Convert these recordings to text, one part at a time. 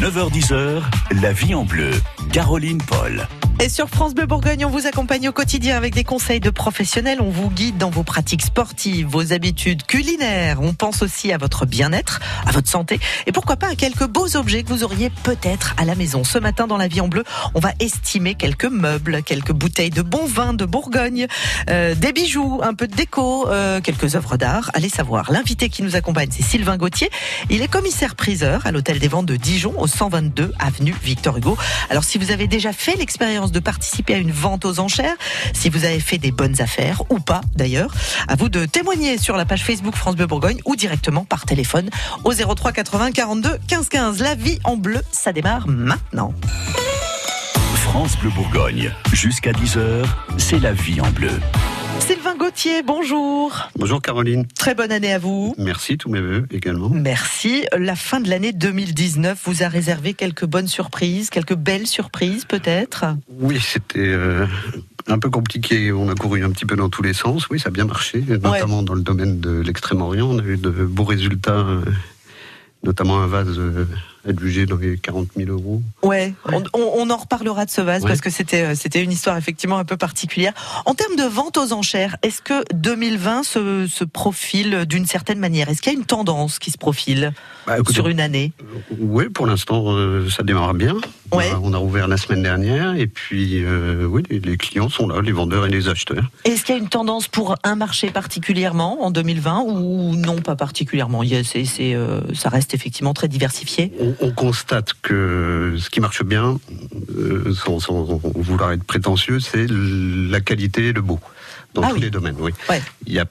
9h10h, la vie en bleu. Caroline Paul. Et sur France Bleu Bourgogne, on vous accompagne au quotidien avec des conseils de professionnels. On vous guide dans vos pratiques sportives, vos habitudes culinaires. On pense aussi à votre bien-être, à votre santé et pourquoi pas à quelques beaux objets que vous auriez peut-être à la maison. Ce matin, dans la vie en bleu, on va estimer quelques meubles, quelques bouteilles de bon vin de Bourgogne, euh, des bijoux, un peu de déco, euh, quelques œuvres d'art. Allez savoir. L'invité qui nous accompagne, c'est Sylvain Gauthier. Il est commissaire priseur à l'hôtel des ventes de Dijon, au 122 avenue Victor Hugo. Alors, si vous avez déjà fait l'expérience de participer à une vente aux enchères, si vous avez fait des bonnes affaires ou pas d'ailleurs, à vous de témoigner sur la page Facebook France Bleu Bourgogne ou directement par téléphone au 03 80 42 15 15. La vie en bleu, ça démarre maintenant. France Bleu Bourgogne. Jusqu'à 10h, c'est la vie en bleu. Sylvain Gauthier, bonjour. Bonjour Caroline. Très bonne année à vous. Merci, tous mes voeux également. Merci. La fin de l'année 2019 vous a réservé quelques bonnes surprises, quelques belles surprises peut-être? Oui, c'était euh, un peu compliqué. On a couru un petit peu dans tous les sens. Oui, ça a bien marché, notamment dans le domaine de l'Extrême-Orient. On a eu de beaux résultats, euh, notamment un vase euh, adjugé dans les 40 000 euros. Ouais, On, on, en reparlera de ce vase Ouais. parce que c'était euh, c'était une histoire effectivement un peu particulière. En termes de vente aux enchères, est-ce que 2020 se, se profile d'une certaine manière? Est-ce qu'il y a une tendance qui se profile Bah, écoutez, sur une année? Oui, pour l'instant, euh, ça démarre bien. On Ouais. a- On a rouvert la semaine dernière et puis, euh, oui, les, les clients sont là, les vendeurs et les acheteurs. Est-ce qu'il y a une tendance pour un marché particulièrement en 2020 ou non pas particulièrement? Il y a- c'est- c'est, euh, Ça reste effectivement très diversifié? On, on constate que ce qui marche bien, euh, sans, sans vouloir être prétentieux, c'est la qualité et le beau. Dans Ah tous oui. les domaines, oui. Ouais. Il y a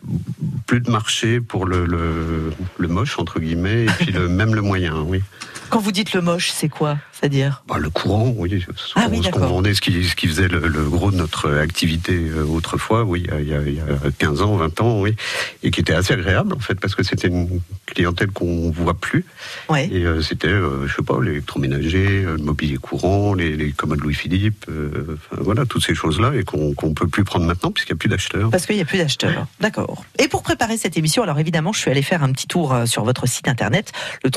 plus de marché pour le, le, le moche, entre guillemets, et puis le, même le moyen, oui. Quand vous dites le moche, c'est quoi C'est-à-dire? Bah, le courant, oui. Ce Ah oui, ce qu'on vendait, ce qui, ce qui faisait le, le gros de notre activité euh, autrefois, oui, il y, a, il y a- il y a 15 ans, 20 ans, oui. Et qui était assez agréable, en fait, parce que c'était une clientèle qu'on voit plus. Ouais. Et euh, c'était, euh, je sais pas, l'électroménager, euh, le mobilier courant, les, les commodes Louis-Philippe, euh, enfin, voilà, toutes ces choses-là, et qu'on qu'on peut plus prendre maintenant, puisqu'il n'y a plus d'acheteurs. Parce qu'il n'y a plus d'acheteurs. D'accord. Et pour préparer cette émission, alors évidemment, je suis allée faire un petit tour sur votre site internet, le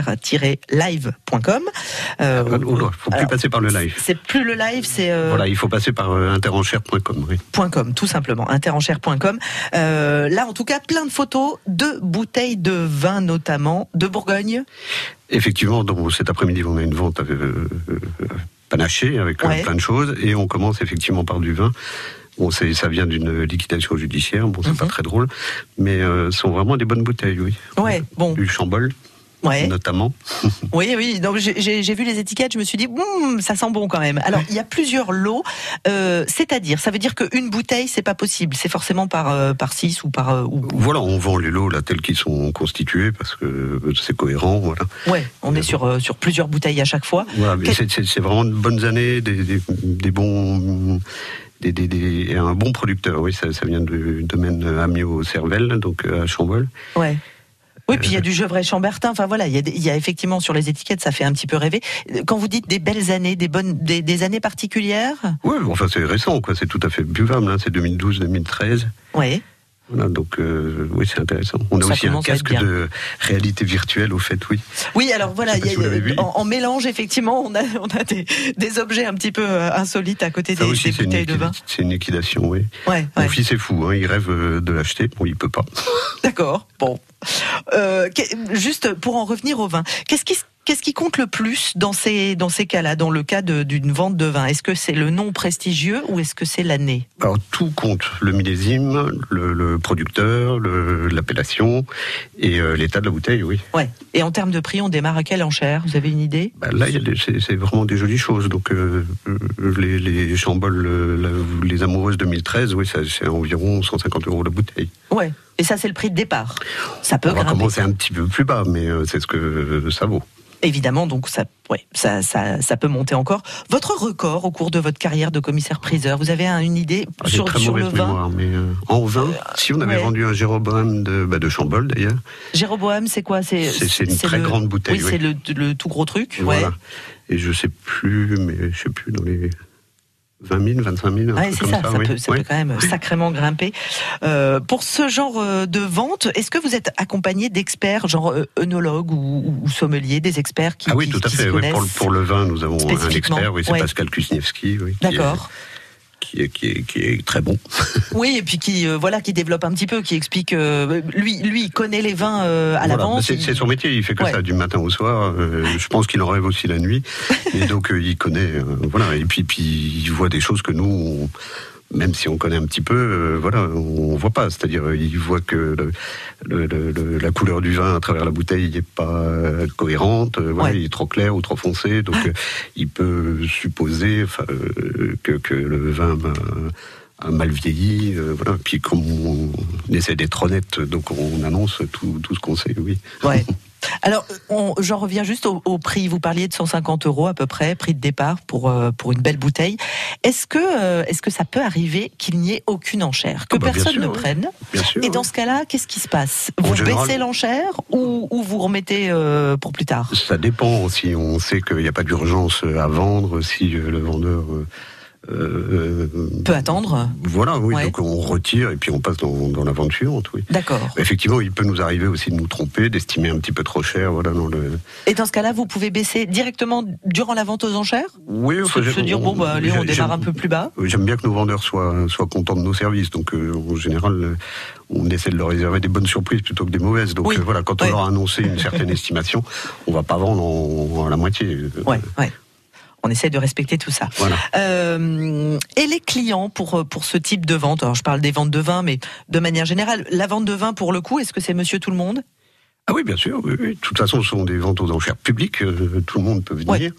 www.interenchère-live.com. Euh, Il ne faut plus alors, passer par le live. c'est plus le live, c'est euh, Voilà, il faut passer par euh, interenchère.com, oui. .com, tout simplement, interenchère.com. Euh, là, en tout cas, plein de photos de bouteilles de vin, notamment de Bourgogne. Effectivement, donc, cet après-midi, on a une vente euh, panachée avec Ouais. plein de choses, et on commence effectivement par du vin. Bon, ça vient d'une liquidation judiciaire, bon, c'est pas Mhm. très drôle, mais ce sont vraiment des bonnes bouteilles, oui. Ouais, bon, Du Chambol, ouais. notamment. Oui, oui. Donc j'ai- vu les étiquettes, je me suis dit, Hum, ça sent bon quand même. Alors il y a plusieurs lots, euh, c'est-à-dire, ça veut dire qu'une bouteille, c'est pas possible. C'est forcément par euh, par six ou par euh, ou- Voilà, on vend les lots là tels qu'ils sont constitués parce que c'est cohérent, voilà. Ouais, on est sur sur plusieurs bouteilles à chaque fois. Voilà, Quel- c'est- vraiment de bonnes années, des, des, des bons, des, des, des- et un bon producteur. Oui, ça, ça vient du domaine Amiot-Cervelle, donc euh, à Chambol. Ouais. Oui, puis il y a du Gevrey Chambertin. Enfin voilà, il y, a y effectivement sur les étiquettes, ça fait un petit peu rêver. Quand vous dites des belles années, des bonnes, des, des années particulières? Oui, enfin c'est récent, quoi. C'est tout à fait buvable. Hein. C'est 2012-2013. Oui. Voilà, donc euh, oui, c'est intéressant. On a Ça aussi un casque de réalité virtuelle, au fait, oui. Oui, alors voilà, y a- si en, en mélange, effectivement, on a, on a des, des objets un petit peu euh, insolites à côté Ça des, aussi, des bouteilles de vin. c'est une liquidation, oui. Ouais, Mon ouais. fils est fou, hein, il rêve euh, de l'acheter, bon, il peut pas. D'accord. Bon. Euh, juste pour en revenir au vin, qu'est-ce qui, qu'est-ce qui compte le plus dans ces, dans ces cas-là, dans le cas d'une vente de vin? Est-ce que c'est le nom prestigieux ou est-ce que c'est l'année? Alors tout compte, le millésime, le, le producteur, l'appellation et euh, l'état de la bouteille, oui. Ouais. Et en termes de prix, on démarre à quelle enchère? Vous avez une idée? Bah, là, c'est vraiment des jolies choses. Donc, euh, euh, les, les chamboles, la- les amoureuses 2013, oui, c'est environ 150 euros la bouteille. Ouais. Et ça, c'est le prix de départ. Ça peut On va grimper. commencer un petit peu plus bas, mais c'est ce que ça vaut. Évidemment, donc ça, ouais, ça, ça, ça peut monter encore. Votre record au cours de votre carrière de commissaire-priseur, vous avez un- une idée Ah, sur, très sur le vin? mémoire, mais euh, en vin, si on avait ouais. vendu un Jéroboam de, bah, de Chambol d'ailleurs, Jéroboam, c'est quoi? C'est une très le- grande bouteille, Oui, oui. c'est le, le tout gros truc. voilà. Ouais. Et je sais plus, mais je sais plus dans les 20 000, 25 000. Ouais, c'est ça, ça, peut, ça peut, quand même sacrément grimper. Euh, pour ce genre euh, de vente, est-ce que vous êtes accompagné d'experts, genre euh, œnologues ou, ou, sommeliers, des experts qui Ah oui, qui, tout à fait. Oui, pour, connaissent pour, le vin, nous avons un expert, oui, c'est. Pascal Kusniewski. Oui, D'accord. Qui est, qui, est, qui est très bon. Oui, et puis qui euh, voilà, qui développe un petit peu, qui explique. euh, lui, lui, il connaît les vins euh, à Voilà. l'avance. C'est il- son métier, il fait que Ouais. ça du matin au soir. Je pense qu'il en rêve aussi la nuit. Et donc il connaît, voilà. Et puis, puis il voit des choses que nous, on- même si on connaît un petit peu, euh, voilà, on voit pas. C'est-à-dire, euh, il voit que le, le- le- le- la couleur du vin à travers la bouteille n'est pas euh, cohérente. euh, voilà, Ouais. il est trop clair ou trop foncé. Donc euh, il peut supposer que, que le vin a- a mal vieilli, voilà. Puis comme on, essaie d'être honnête, donc on annonce tout, tout ce qu'on sait, oui. Ouais. Alors, on- j'en reviens juste au, au prix. Vous parliez de 150 euros à peu près, prix de départ pour euh, pour une belle bouteille. Est-ce que euh, est-ce que ça peut arriver qu'il n'y ait aucune enchère, que Ah bah, personne sûr, ne oui. prenne Bien sûr. Et dans ce cas-là, qu'est-ce qui se passe? Vous général- baissez l'enchère ou, ou vous remettez euh, pour plus tard? Ça dépend si on sait qu'il n'y a pas d'urgence à vendre, si euh, le vendeur. Euh, Peut attendre. voilà, oui, Ouais. donc on retire et puis on passe dans, dans la vente suivante, oui. D'accord. Effectivement, il peut nous arriver aussi de nous tromper, d'estimer un petit peu trop cher, voilà, dans le. Et dans ce cas-là, vous pouvez baisser directement durant la vente aux enchères Oui, Se, se dire bon bah allez, on démarre un peu plus bas. J'aime bien que nos vendeurs soient, soient contents de nos services, donc euh, en général, euh, on essaie de leur réserver des bonnes surprises plutôt que des mauvaises. Donc Oui. euh, voilà, quand on Ouais. leur a annoncé une certaine estimation, on va pas vendre en, à la moitié. Ouais, ouais. On essaie de respecter tout ça. Voilà. Euh, et les clients pour pour ce type de vente. Alors je parle des ventes de vin, mais de manière générale, la vente de vin pour le coup, est-ce que c'est Monsieur tout le monde? Ah oui, bien sûr. Oui, oui. De toute façon, ce sont des ventes aux enchères publiques. euh, tout le monde peut venir. Ouais.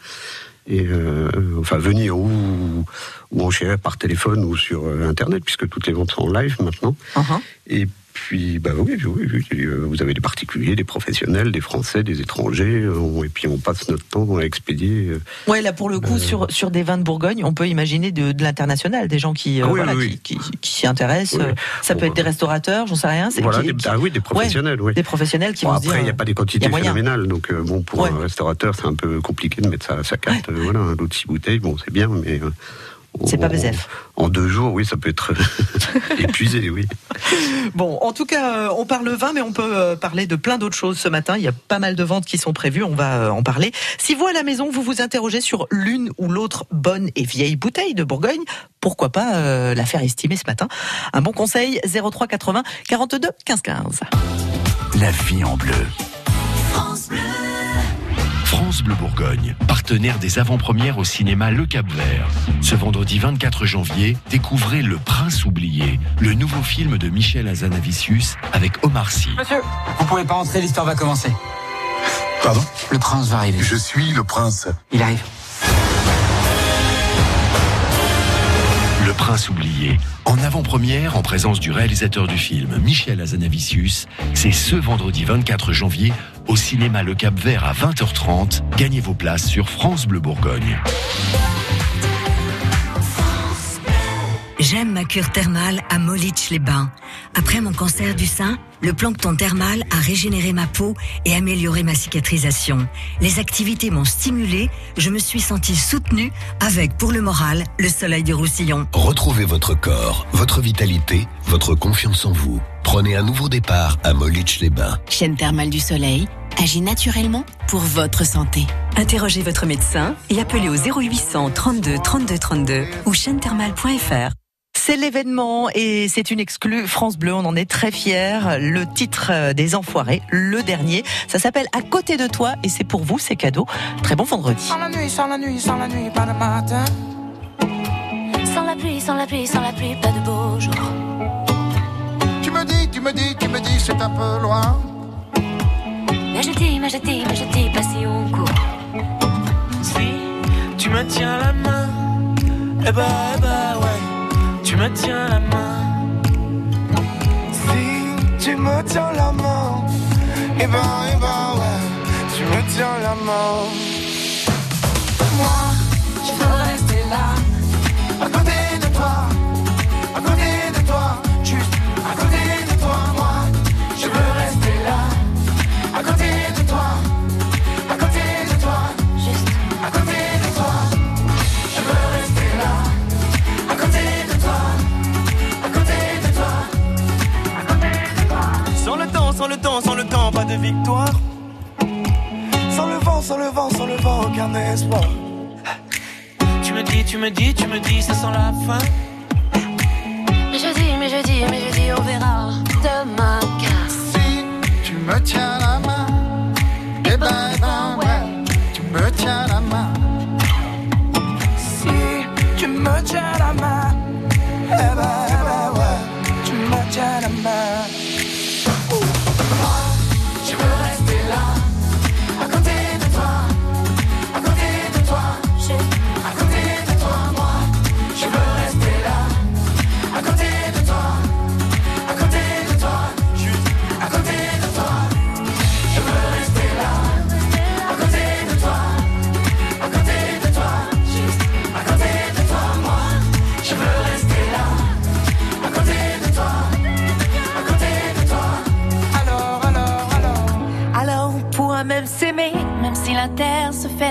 Et euh, enfin, venir ou, ou enchérir par téléphone ou sur euh, Internet, puisque toutes les ventes sont en live maintenant. Uh-huh. Et puis, bah oui, oui, oui, oui, euh, vous avez des particuliers, des professionnels, des Français, des étrangers, euh, on- et puis on passe notre temps à expédier. euh, Ouais, là pour le coup, Euh. sur sur des vins de Bourgogne, on peut imaginer de, de l'international, des gens qui Ah oui, voilà, oui, oui. qui, qui, qui s'y intéressent. Oui, oui. Ça Bon, peut être des restaurateurs, j'en sais rien. Voilà, des, ah oui, des professionnels, oui. des professionnels qui Bon, vont après, il n'y a pas des quantités phénoménales, donc bon, pour Ouais. un restaurateur, c'est un peu compliqué de mettre sa, sa carte. voilà, un lot de six bouteilles, bon, c'est bien, mais. euh, C'est pas Bezef. En deux jours, oui, ça peut être épuisé, oui. Bon, en tout cas, euh, on parle vin, mais on peut euh, parler de plein d'autres choses ce matin. Il y a pas mal de ventes qui sont prévues, on va euh, en parler. Si vous, à la maison, vous vous interrogez sur l'une ou l'autre bonne et vieille bouteille de Bourgogne, pourquoi pas euh, la faire estimer ce matin? Un bon conseil, 03 80 42 15 15. La vie en bleu. France Bleu Bourgogne, partenaire des avant-premières au cinéma Le Cap Vert. Ce vendredi 24 janvier, découvrez Le Prince oublié, le nouveau film de Michel Azanavicius avec Omar Sy. Monsieur, vous pouvez pas entrer, l'histoire va commencer. Pardon? Le prince va arriver. Je suis le prince. Il arrive. Le Prince oublié, en avant-première en présence du réalisateur du film Michel Azanavicius, c'est ce vendredi 24 janvier au cinéma Le Cap Vert à 20h30. Gagnez vos places sur France Bleu Bourgogne. J'aime ma cure thermale à Molich-les-Bains. Après mon cancer du sein, le plancton thermal a régénéré ma peau et amélioré ma cicatrisation. Les activités m'ont stimulée, je me suis sentie soutenue avec, pour le moral, le soleil du Roussillon. Retrouvez votre corps, votre vitalité, votre confiance en vous. Prenez un nouveau départ à Molich-les-Bains. Chaîne thermale du soleil agit naturellement pour votre santé. Interrogez votre médecin et appelez au 0800 32 32 32 ou chaîne-thermale.fr. C'est l'événement et c'est une exclue France Bleu, on en est très fiers. Le titre euh, des Enfoirés, le dernier, ça s'appelle À côté de toi et c'est pour vous, c'est cadeau. Très bon vendredi. Sans la nuit, sans la nuit, sans la nuit, pas de matin. Sans la pluie, sans la pluie, sans la pluie, pas de beau jour. Tu me dis, tu me dis, tu me dis, c'est un peu loin. Mais je dis, mais je dis, mais je dis pas si on court. Si tu me tiens la main, eh bah, eh bah ouais, tu me tiens la main. Si tu me tiens la main, eh bah, eh bah ouais, tu me tiens la main. Me dis, ça sent la fin.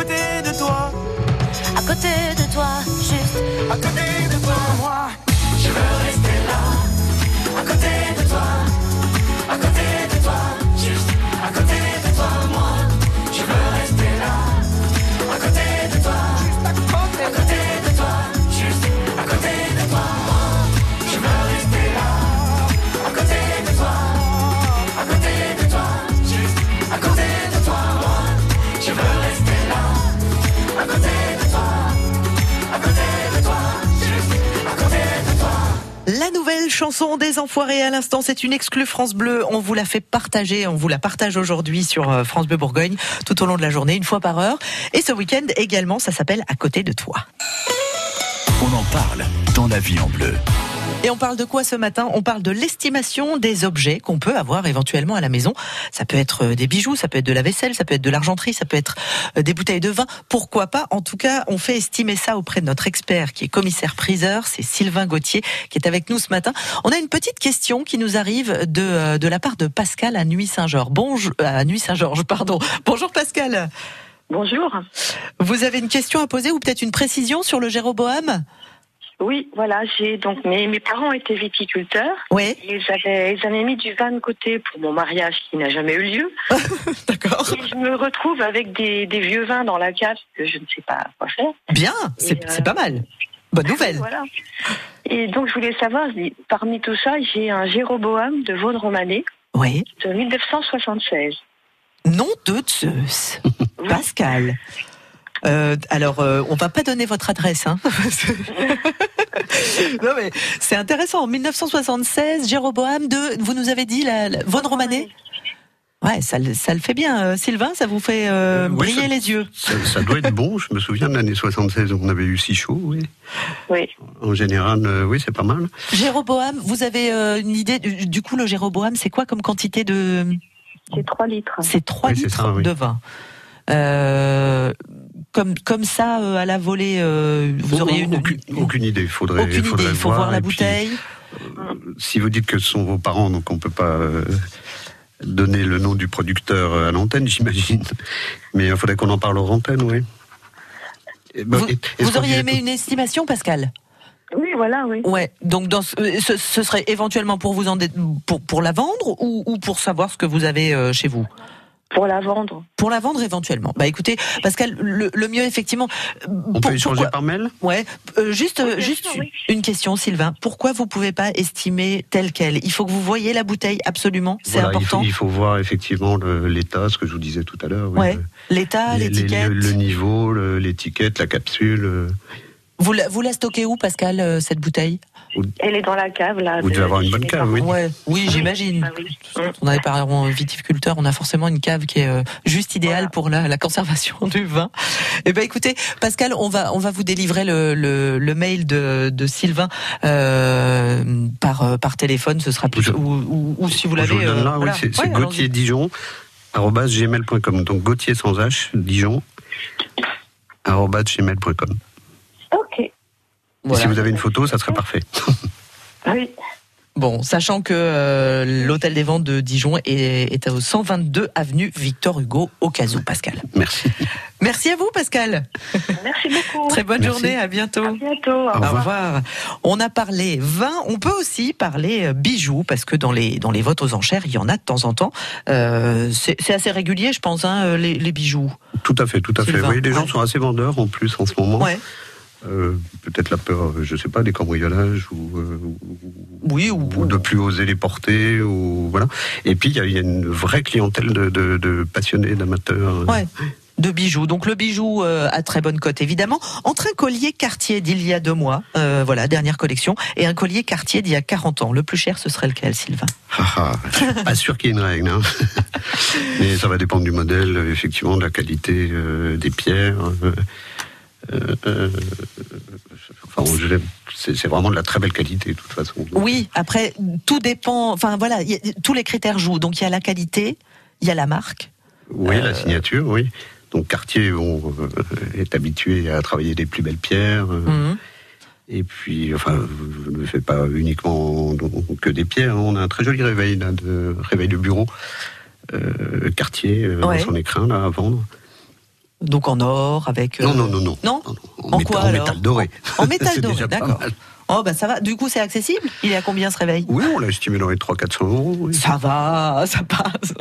À côté de toi, À côté de toi, juste, à côté de des Enfoirés à l'instant, c'est une exclue France Bleu. On vous la fait partager, on vous la partage aujourd'hui sur euh, France Bleu Bourgogne tout au long de la journée, une fois par heure. Et ce week-end également, ça s'appelle À côté de toi. On en parle dans la vie en bleu. Et on parle de quoi ce matin? On parle de l'estimation des objets qu'on peut avoir éventuellement à la maison. Ça peut être euh, des bijoux, ça peut être de la vaisselle, ça peut être de l'argenterie, ça peut être euh, des bouteilles de vin. Pourquoi pas? En tout cas, on fait estimer ça auprès de notre expert qui est commissaire priseur, c'est Sylvain Gauthier qui est avec nous ce matin. On a une petite question qui nous arrive de, euh, de la part de Pascal à Nuit Saint-Georges. Bonjour à Nuit Saint-Georges, pardon. Bonjour Pascal. Bonjour. Vous avez une question à poser ou peut-être une précision sur le Jéroboam Oui, voilà, j'ai donc mes, mes parents étaient viticulteurs. Oui. Ils avaient, ils avaient mis du vin de côté pour mon mariage qui n'a jamais eu lieu. D'accord. Et je me retrouve avec des, des vieux vins dans la cave que je ne sais pas quoi faire. Bien, c'est euh, pas mal. Bonne nouvelle. Voilà. Et donc je voulais savoir, parmi tout ça, j'ai un Jéroboam de Vaudre-Romanée Oui. de 1976. Nom de Zeus. Pascal. Euh, alors, euh, on va pas donner votre adresse. Hein. non mais c'est intéressant. En 1976, Jéroboam de, vous nous avez dit la, la Romanée. Ouais, ça, le- ça le fait bien. Euh, Sylvain, ça vous fait euh, Oui, briller ça- les yeux. Ça, ça doit être bon. Je me souviens de l'année 76 où on avait eu si chaud. Oui. Oui. En général, euh, oui, c'est pas mal. Jéroboam, vous avez euh, une idée du, du coup le Jéroboam, c'est quoi comme quantité de C'est 3 litres. C'est 3 Oui, c'est litres ça, oui. de vin. Euh, comme comme ça euh, à la volée, euh, vous auriez une aucune, aucune idée. Faudrait, aucune idée. faudrait Il faut voir la puis, bouteille. si vous dites que ce sont vos parents, donc on peut pas euh, donner le nom du producteur à l'antenne, j'imagine. Mais il faudrait qu'on en parle hors antenne, oui. Et ben, Vous, et- auriez aimé une estimation, Pascal? Oui, voilà, oui. Ouais. Donc dans ce, ce, ce serait éventuellement pour vous en pour pour la vendre ou, ou pour savoir ce que vous avez euh, chez vous? Pour la vendre. Pour la vendre éventuellement. Bah écoutez, Pascal, le, le mieux effectivement. On pour- peut échanger pourquoi- par mail? Ouais, euh, juste, euh, juste sûr, oui. une question, Sylvain. Pourquoi vous pouvez pas estimer tel quel Il faut que vous voyez la bouteille absolument. C'est Voilà, il faut, important. il faut voir effectivement l'état, ce que je vous disais tout à l'heure. oui, Ouais. le- L'état, l'étiquette. le, le niveau, l'étiquette, la capsule. euh, Vous la, vous la stockez où, Pascal, cette bouteille? Elle est dans la cave, là. Vous de- devez avoir une bonne cave, parents. oui. Ouais, oui, j'imagine. Ah oui. On a des parents viticulteurs, on a forcément une cave qui est euh, juste idéale Voilà. pour la, la conservation du vin. Eh ben, écoutez, Pascal, on va on va vous délivrer le, le, le mail de, de Sylvain euh, par euh, par téléphone. Ce sera plus Je- ou, ou, ou si vous je l'avez. vous le donne euh, là, oui, voilà. c'est Ouais, Gauthier Dijon, gmail.com. Donc Gauthier sans H, Dijon, gmail.com. Et. Si vous avez une photo, ça serait parfait. Oui. Bon, sachant que euh, l'hôtel des ventes de Dijon est, est au 122 avenue Victor Hugo, au cas où, Pascal. Merci. Merci à vous, Pascal. Merci beaucoup. Très bonne Merci. journée, à bientôt. À bientôt. Au Au revoir. revoir. On a parlé vin, on peut aussi parler euh, bijoux, parce que dans les, dans les votes aux enchères, il y en a de temps en temps. Euh, c'est assez régulier, je pense, hein, les, les bijoux. Tout à fait, tout à fait. Oui, les gens ouais. sont assez vendeurs en plus en ce moment. Ouais. Euh, Peut-être la peur, euh, je sais pas, des cambriolages ou, euh, ou- Oui, ou, ou de plus oser les porter ou voilà. Et puis il y, a- il y a une vraie clientèle de, de- de passionnés, d'amateurs. Ouais. de bijoux. Donc le bijou euh, à très bonne cote évidemment. Entre un collier Cartier d'il y a deux mois, euh, voilà dernière collection, et un collier Cartier d'il y a 40 ans. Le plus cher, ce serait lequel, Sylvain? Ah, ah, je suis pas sûr qu'il y ait une règle, hein. mais ça va dépendre du modèle, effectivement, de la qualité euh, des pierres. Euh, euh, euh, enfin, c'est vraiment de la très belle qualité, de toute façon. Oui, après, tout dépend. Enfin, voilà, a- tous les critères jouent. Donc, il y a la qualité, il y a la marque. Oui, Euh, la signature, oui. Donc Cartier on, euh, est habitué à travailler les plus belles pierres. euh, Mhm. Et puis, enfin, je ne fais pas uniquement que des pierres. hein. On a un très joli réveil, là, de, réveil de bureau. euh, Cartier, euh, Ouais. dans son écrin, là, à vendre. Donc, en or, avec. euh, Non, non, non, non. Non En, En quoi, en alors métal doré. En métal doré, d'accord. Oh, bah ça va. Du coup, c'est accessible? Il est à combien ce réveil? Oui, on l'a estimé dans les 300-400 euros. oui. Ça va, ça passe.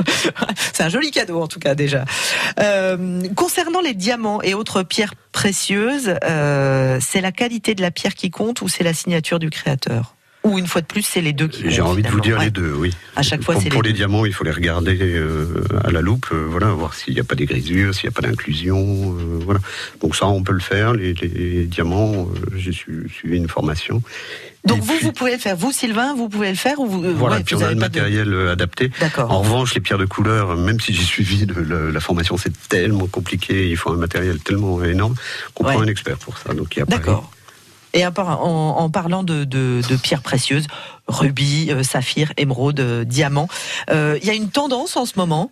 C'est un joli cadeau en tout cas déjà. Euh, concernant les diamants et autres pierres précieuses, euh, c'est la qualité de la pierre qui compte ou c'est la signature du créateur? Ou une fois de plus, c'est les deux qui J'ai envie de vous dire les deux, oui. À chaque fois, pour, c'est pour les diamants, il faut les regarder euh, à la loupe, euh, voilà, voir s'il n'y a pas des grisures, s'il n'y a pas d'inclusion, euh, voilà. Donc ça, on peut le faire. Les, les diamants, j'ai su- suivi une formation. Donc Et vous, puis- vous pouvez le faire. Vous, Sylvain, vous pouvez le faire ou vous Voilà, ouais, puis vous on a le de- matériel euh, adapté. D'accord. En revanche, les pierres de couleur, même si j'ai suivi le- le- la formation, c'est tellement compliqué, il faut un matériel tellement énorme qu'on Ouais. prend un expert pour ça. Donc il y a pas- D'accord. Et en, par- en- en parlant de pierres précieuses, rubis, euh, saphir, émeraude, euh, diamant, euh, il y a une tendance en ce moment.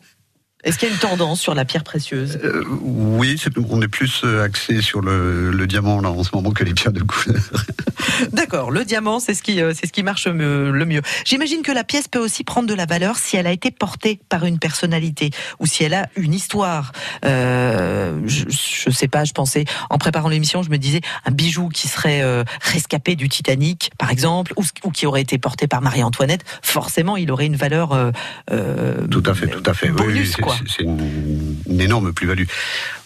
Est-ce qu'il y a une tendance sur la pierre précieuse? Euh, oui, c'est- on est plus euh, axé sur le, le diamant là en ce moment que les pierres de couleur. D'accord, le diamant, c'est ce qui, euh, ce qui marche le mieux. J'imagine que la pièce peut aussi prendre de la valeur si elle a été portée par une personnalité ou si elle a une histoire. Euh, je, je sais pas, je pensais en préparant l'émission, je me disais un bijou qui serait euh, rescapé du Titanic, par exemple, ou, ou qui aurait été porté par Marie-Antoinette. Forcément, il aurait une valeur. euh, Tout à fait, tout à fait. Oui, Bonus, oui, quoi. C'est- une, une énorme plus-value.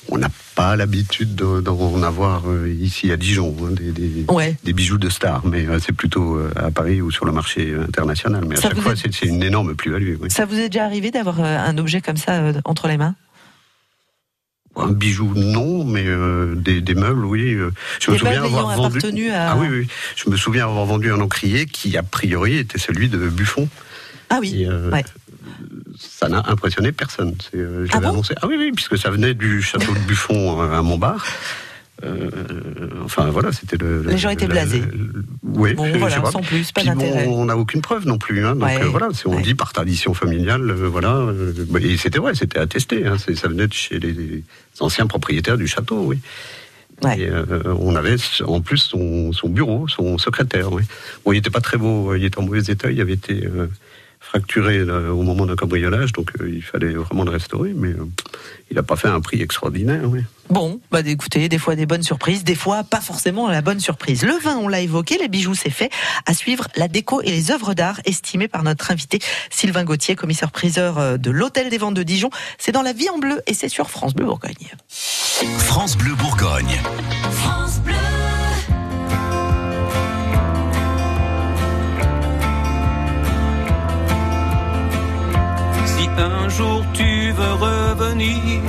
On n'a pas l'habitude de- d'en avoir euh, ici à Dijon, hein, des, des- Ouais. des bijoux de stars, mais euh, c'est plutôt euh, à Paris ou sur le marché international. Mais à chaque fois, est- c'est une énorme plus-value. oui. Ça vous est déjà arrivé d'avoir un objet comme ça euh, entre les mains? Un bijou, non, mais euh, des, des meubles, oui. Je me Des souviens meubles ayant avoir vendu. à- Ah oui, oui. Je me souviens avoir vendu un encrier qui, a priori, était celui de Buffon. Ah oui. Et, euh, ouais. Ça n'a impressionné personne. Euh, je Ah bon annoncé. Ah oui, oui, puisque ça venait du château de Buffon euh, à Montbard. Euh, enfin voilà, c'était le. Les gens étaient blasés. oui, Bon, voilà, pas. sans plus, pas bon, d'intérêt. on n'a aucune preuve non plus. Hein, donc Ouais, euh, voilà, si on ouais. dit par tradition familiale, euh, voilà. et c'était vrai, c'était attesté. Hein, ça venait de chez les, les anciens propriétaires du château, oui. Et, on avait en plus son, son bureau, son secrétaire. Oui. Bon, il n'était pas très beau, il était en mauvais état, il avait été fracturé là, au moment d'un cambriolage, donc euh, il fallait vraiment le restaurer, mais euh, il n'a pas fait un prix extraordinaire. Oui. Bon, bah écoutez, des fois des bonnes surprises, des fois pas forcément la bonne surprise. Le vin, on l'a évoqué, les bijoux, c'est fait. À suivre, la déco et les œuvres d'art estimées par notre invité Sylvain Gauthier, commissaire-priseur euh, de l'Hôtel des Ventes de Dijon. C'est dans la vie en bleu et c'est sur France Bleu Bourgogne. France Bleu Bourgogne. France un jour tu veux revenir,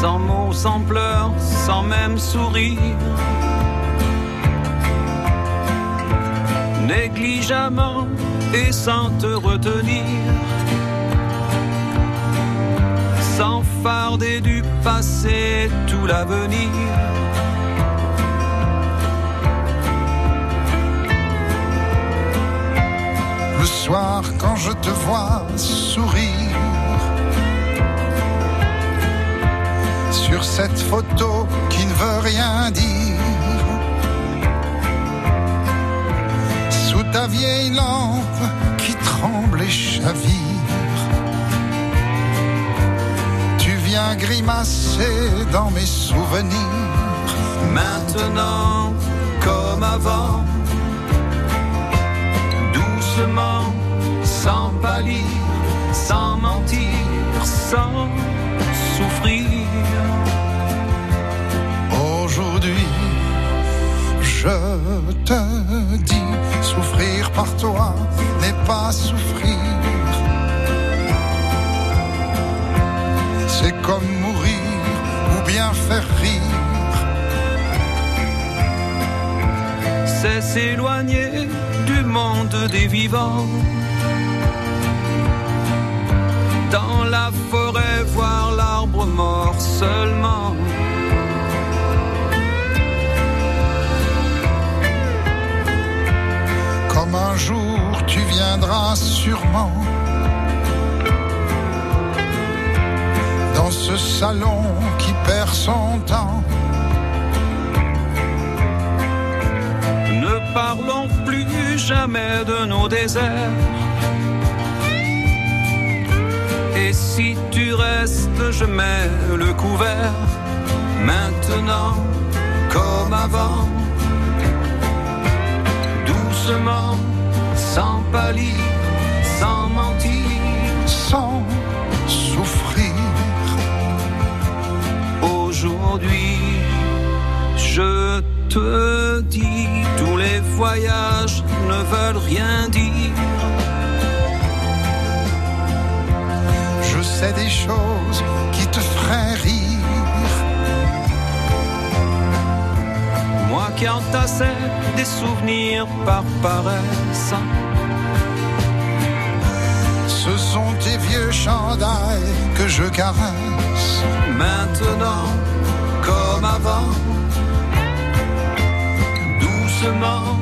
sans mots, sans pleurs, sans même sourire, négligemment et sans te retenir, sans farder du passé tout l'avenir. Le soir quand je te vois sourire sur cette photo qui ne veut rien dire. Sous ta vieille lampe qui tremble et chavire, tu viens grimacer dans mes souvenirs. Maintenant, comme avant, doucement, pâlir, sans mentir, sans souffrir. Aujourd'hui, je te dis, souffrir par toi n'est pas souffrir. C'est comme mourir ou bien faire rire. c'est s'éloigner du monde des vivants. Dans la forêt, voir l'arbre mort seulement. Comme un jour tu viendras sûrement dans ce salon qui perd son temps. Ne parlons plus jamais de nos déserts. Et si tu restes, je mets le couvert. Maintenant, comme avant, doucement, sans pâlir, sans mentir, sans souffrir. Aujourd'hui, je te dis, tous les voyages ne veulent rien dire. Des choses qui te feraient rire. Moi qui entassais des souvenirs par paresse. Ce sont tes vieux chandails que je caresse. Maintenant, comme avant, doucement,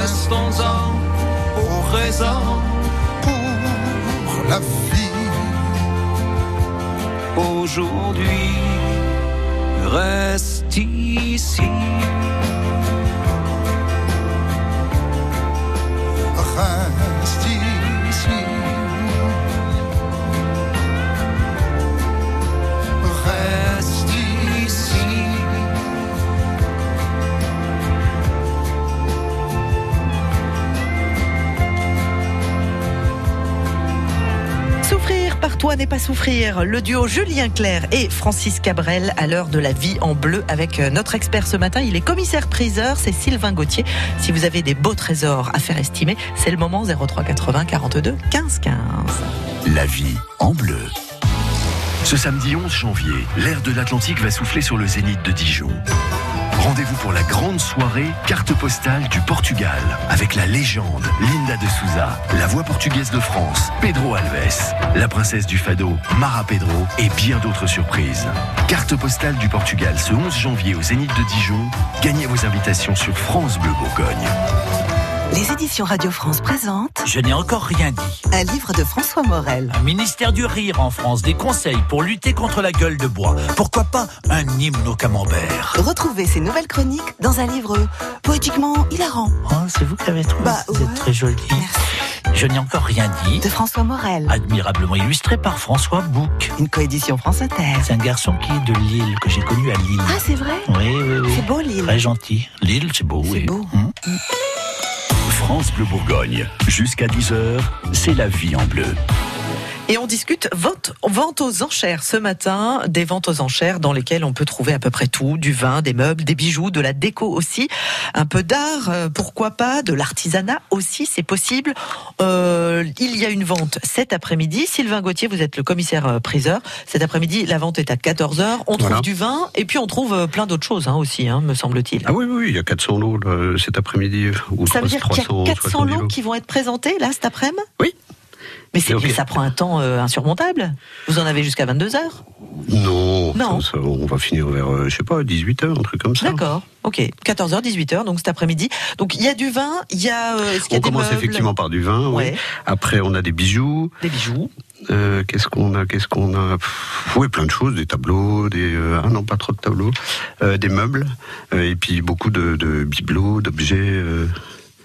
restons-en au présent pour la vie. Aujourd'hui, reste ici. Reste ici. Par toi n'est pas souffrir. Le duo Julien Clerc et Francis Cabrel à l'heure de la vie en bleu avec euh, notre expert ce matin. Il est commissaire priseur, c'est Sylvain Gauthier. Si vous avez des beaux trésors à faire estimer, c'est le moment 03 80 42 15 15. La vie en bleu. Ce samedi 11 janvier, l'air de l'Atlantique va souffler sur le zénith de Dijon. Rendez-vous pour la grande soirée carte postale du Portugal avec la légende Linda de Souza, la voix portugaise de France, Pedro Alves, la princesse du Fado, Mara Pedro et bien d'autres surprises. Carte postale du Portugal ce 11 janvier au zénith de Dijon. Gagnez vos invitations sur France Bleu Bourgogne. Les éditions Radio France présentent Je n'ai encore rien dit. un livre de François Morel. Un ministère du rire en France, des conseils pour lutter contre la gueule de bois. Pourquoi pas un hymne au camembert? Retrouvez ces nouvelles chroniques dans un livre poétiquement hilarant. Oh, c'est vous qui avez trouvé Bah, Vous êtes très joli. Je n'ai encore rien dit. De François Morel. Admirablement illustré par François Bouc. Une coédition France Inter. C'est un garçon qui est de Lille, que j'ai connu à Lille. Ah, c'est vrai Oui, oui, oui. C'est beau, Lille. Très gentil. Lille, c'est beau, oui. beau. Hum. France Bleu Bourgogne. Jusqu'à 10h, c'est la vie en bleu. Et on discute vente, vente aux enchères ce matin, des ventes aux enchères dans lesquelles on peut trouver à peu près tout, du vin, des meubles, des bijoux, de la déco aussi, un peu d'art, euh, pourquoi pas, de l'artisanat aussi, c'est possible. Euh, il y a une vente cet après-midi. Sylvain Gauthier, vous êtes le commissaire euh, priseur. Cet après-midi, la vente est à 14h. On trouve Voilà. du vin et puis on trouve plein d'autres choses hein, aussi, hein, me semble-t-il. Ah oui, oui, il y a 400 lots là, cet après-midi. Ou Ça veut dire qu'il y a 400 370 lots qui vont être présentés là cet après-midi? Oui. Mais, c'est- ça prend un temps euh, insurmontable. Vous en avez jusqu'à 22 heures. Non, Non. ça, ça, on va finir vers, euh, je sais pas, 18h, un truc comme ça. D'accord. Ok. 14h, 18h, donc cet après-midi. Donc il y a du vin, il y a. euh, y a On commence effectivement par du vin. oui. Ouais. Après, on a des bijoux. Des bijoux. Euh, qu'est-ce qu'on a Qu'est-ce qu'on a? Pff, Oui, plein de choses, des tableaux, des euh, ah non, pas trop de tableaux, euh, des meubles, et puis beaucoup de, de bibelots, d'objets.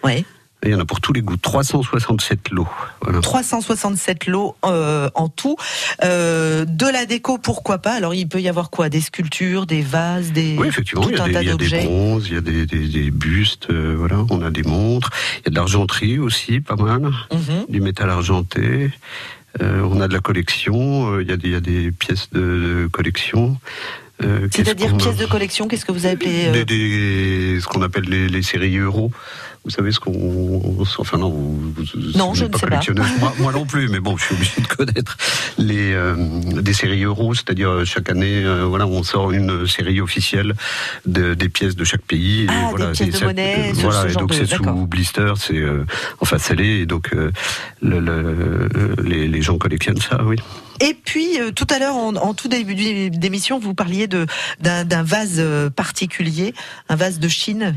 Ouais. Il y en a pour tous les goûts. 367 lots. Voilà. 367 lots euh, en tout. Euh, de la déco, pourquoi pas? Alors il peut y avoir quoi? Des sculptures, des vases, des Oui, effectivement, il y a des, tas il y a des d'objets. bronzes, il y a des, des- des bustes, euh, voilà, on a des montres, il y a de l'argenterie aussi, pas mal, Mhm. du métal argenté. On a de la collection, il y, a des- il y a des pièces de, de collection. C'est-à-dire pièces de collection, qu'est-ce que vous appelez des- ce qu'on appelle les, les séries euros. Vous savez ce qu'on. Enfin, non, vous, vous- Non, je ne sais pas. Moi, moi non plus, mais bon, je suis obligé de connaître les euh, des séries euros, c'est-à-dire euh, chaque année, euh, voilà, on sort une série officielle de, des pièces de chaque pays. Ah, des voilà, pièces et de monnaie, voilà, ce et donc c'est sous blister, c'est enfin scellé, et donc le, le- les, les gens collectionnent ça, oui. Et puis euh, tout à l'heure, en, en tout début d'émission, vous parliez d'un vase particulier, un vase de Chine.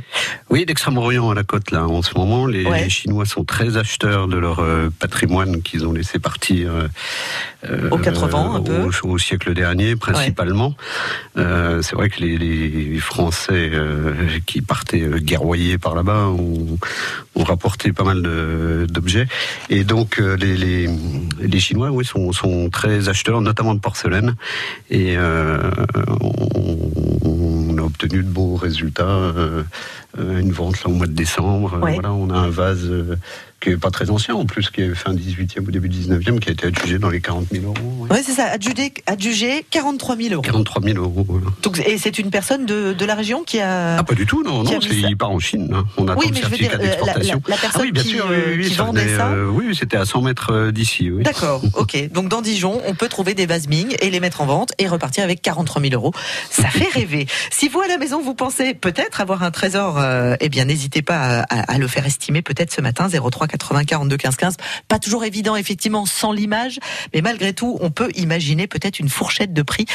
Oui, d'Extrême-Orient à la côte, là, en ce moment, les, Ouais. les Chinois sont très acheteurs de leur euh, patrimoine qu'ils ont laissé partir euh, euh, Aux quatre vents, un peu. Au, au siècle dernier, principalement. C'est vrai que les, les Français qui partaient guerroyer par là-bas ont, ont rapporté pas mal d'objets. Et donc, les, les, les Chinois, oui, sont, sont très acheteurs, notamment de porcelaine. Et on, on a obtenu de beaux résultats. Euh, une vente là, au mois de décembre. Euh, Ouais. Voilà, on a un vase euh, qui est pas très ancien en plus, qui est fin 18e ou début 19e, qui a été adjugé dans les 40 000 euros. ouais. Oui, c'est ça, adjugé, adjugé 43 000 euros. 43 000 euros. voilà. Donc, et c'est une personne de, de la région qui a. Ah, pas du tout, non, non, il part en Chine. hein. On attend Oui, le mais je veux certificat dire, euh, la- d'exportation. la- la personne ah oui, bien qui, sûr, oui, oui, qui ça vendait ça euh, oui, c'était à 100 mètres euh, d'ici. Oui. D'accord, ok. Donc dans Dijon, on peut trouver des vases Ming et les mettre en vente et repartir avec 43 000 euros. Ça fait rêver. Si vous à la maison vous pensez peut-être avoir un trésor, euh, eh bien n'hésitez pas à, à- à le faire estimer peut-être ce matin 03 80 42 15 15. Pas toujours évident effectivement sans l'image, mais malgré tout on peut imaginer peut-être une fourchette de prix.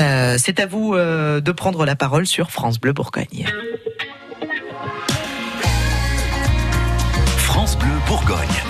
Euh, C'est à vous euh, de prendre la parole sur France Bleu Bourgogne. France Bleu Bourgogne.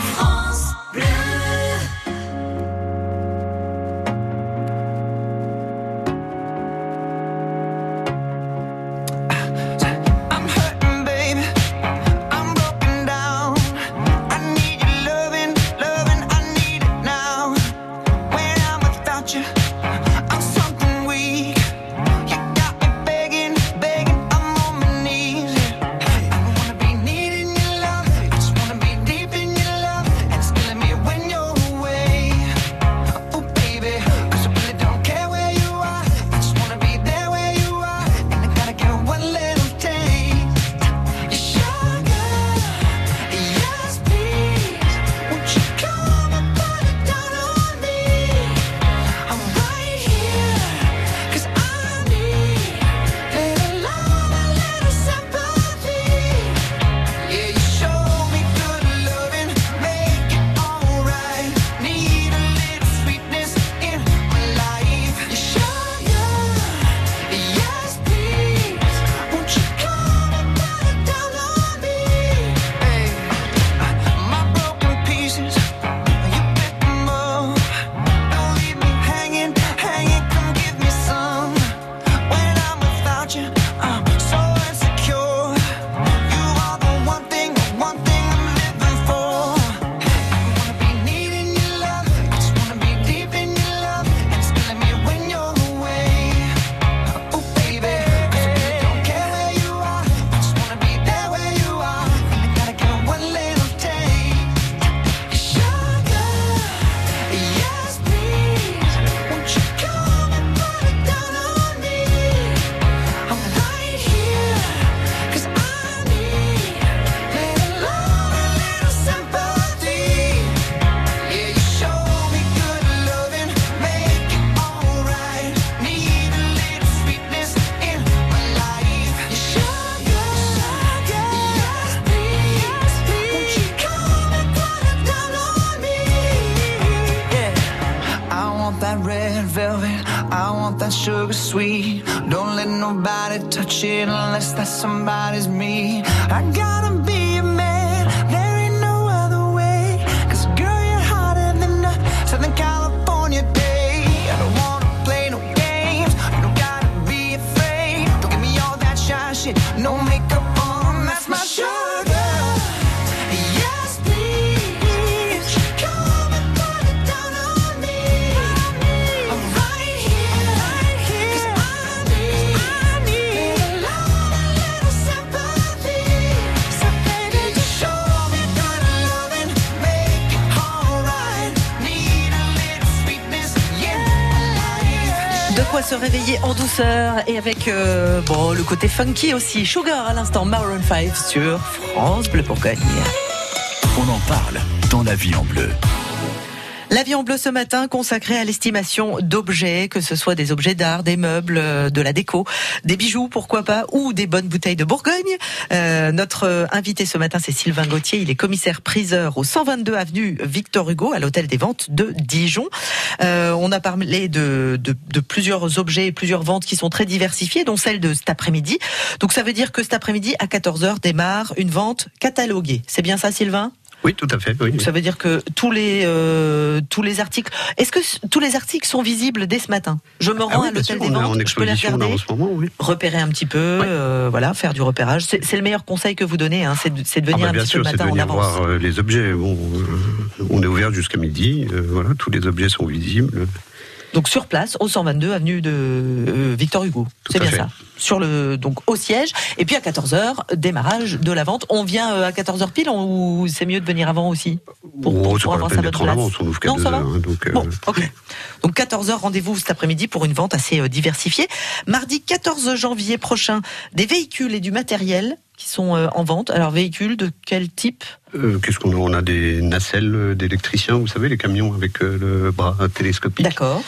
That sugar sweet. Don't let nobody touch it unless that somebody's me. I gotta be se réveiller en douceur et avec euh, bon, le côté funky aussi. Sugar à l'instant, Maroon 5 sur France Bleu Bourgogne. On en parle dans la vie en bleu. La vie en bleu ce matin consacrée à l'estimation d'objets, que ce soit des objets d'art, des meubles, euh, de la déco, des bijoux, pourquoi pas, ou des bonnes bouteilles de Bourgogne. Euh, notre euh, invité ce matin, c'est Sylvain Gauthier. Il est commissaire priseur au 122 avenue Victor Hugo, à l'hôtel des ventes de Dijon. Euh, on a parlé de, de, de plusieurs objets et plusieurs ventes qui sont très diversifiées, dont celle de cet après-midi. Donc ça veut dire que cet après-midi, à 14h, démarre une vente cataloguée. C'est bien ça, Sylvain? Oui, tout à fait. Oui. donc ça veut dire que tous les euh, tous les articles. Est-ce que tous les articles sont visibles dès ce matin? Je me Ah rends oui, à l'hôtel des on est en ventes, je peux les regarder, en ce moment, oui. repérer un petit peu, euh, voilà, faire du repérage. C'est le meilleur conseil que vous donnez, hein, c'est de, c'est de venir Ah bah, un petit sûr, peu le c'est de matin en avance. voir euh, les objets. Bon, on est ouvert jusqu'à midi. euh, voilà, tous les objets sont visibles. Donc sur place, au 122 avenue de euh, Victor Hugo. C'est bien fait. ça. Sur le donc au siège. Et puis à 14h, démarrage de la vente. On vient euh, à 14h pile ou c'est mieux de venir avant aussi pour, Oh, pour- avoir sa bonne place. avance, on Non, ça va heures, hein, donc, euh, Bon. Donc 14h, rendez-vous cet après-midi pour une vente assez diversifiée. Mardi 14 janvier prochain, des véhicules et du matériel qui sont euh, en vente. Alors véhicules de quel type? Euh, Qu'est-ce qu'on a? On a des nacelles euh, d'électriciens, vous savez, les camions avec le bras télescopique. D'accord.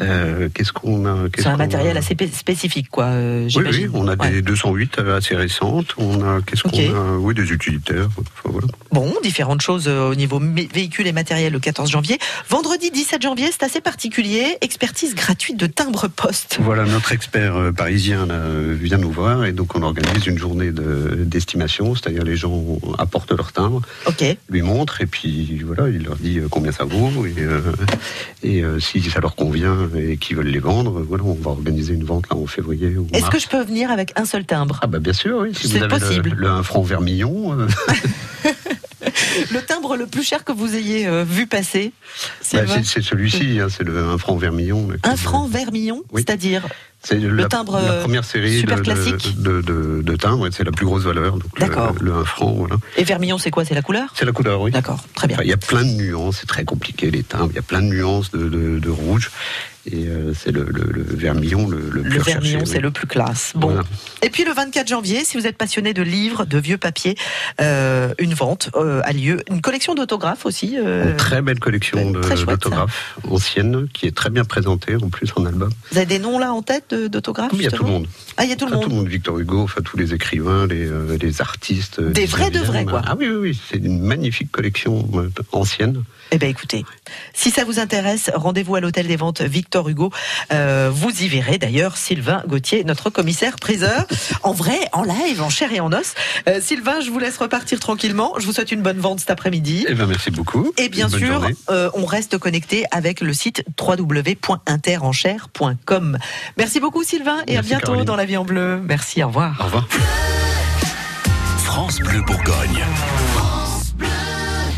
Euh, Qu'est-ce qu'on C'est un matériel assez spé- spécifique, quoi. euh, Oui, oui, on a des Ouais. 208 euh, assez récentes. On a qu'est-ce qu'on a? Oui, des utilitaires. Enfin, voilà. Bon, différentes choses au niveau véhicules et matériel le 14 janvier. Vendredi 17 janvier, c'est assez particulier. Expertise gratuite de timbre-poste. Voilà, notre expert parisien là, vient nous voir et donc on organise une journée de- d'estimation, c'est-à-dire les gens apportent leur timbre, lui montrent et puis voilà, il leur dit combien ça vaut et, euh, et euh, si ça leur convient et qu'ils veulent les vendre, euh, voilà, on va organiser une vente là en février Est-ce que je peux venir avec un seul timbre? Ah bah bien sûr, oui. Si C'est vous avez le- possible. Le, 1 franc vermillon, euh, Le timbre le plus cher que vous ayez euh, vu passer bah, c'est c'est celui-ci, hein, c'est le 1 franc vermillon. Un qui- franc vermillon, Oui. c'est-à-dire C'est la, timbre, la euh, première série super de, classique. de, de- et c'est la plus grosse valeur, donc le, le 1 franc, voilà. Et vermillon, c'est quoi? C'est la couleur? C'est la couleur, oui. D'accord, très bien. Enfin, il y a plein de nuances, c'est très compliqué les timbres, il y a plein de nuances de, rouge, c'est le, le, le vermillon le, le plus vermillon, oui. c'est le plus classe. Bon. Voilà. Et puis le 24 janvier, si vous êtes passionné de livres, de vieux papiers, euh, une vente euh, a lieu. Une collection d'autographes aussi. euh, Une très belle collection d'autographes anciennes, qui est très bien présentée en plus en album. Vous avez des noms là en tête d'autographes Il y a tout le monde. Ah, il y a tout le monde. tout le monde, Victor Hugo, enfin tous les écrivains, les, euh, les artistes. euh, Des vrais de 19e. vrais, quoi. Ah oui, oui, oui, c'est une magnifique collection euh, ancienne. Eh bien, écoutez, si ça vous intéresse, rendez-vous à l'hôtel des ventes Victor Hugo. Euh, vous y verrez d'ailleurs Sylvain Gauthier, notre commissaire priseur, en vrai, en live, en chair et en os. Euh, Sylvain, je vous laisse repartir tranquillement. Je vous souhaite une bonne vente cet après-midi. Eh bien, merci beaucoup. Et bien sûr, euh, on reste connecté avec le site www.interenchère.com. Merci beaucoup Sylvain et à bientôt Caroline. dans la vie en bleu. Merci, au revoir. Au revoir. France Bleu Bourgogne.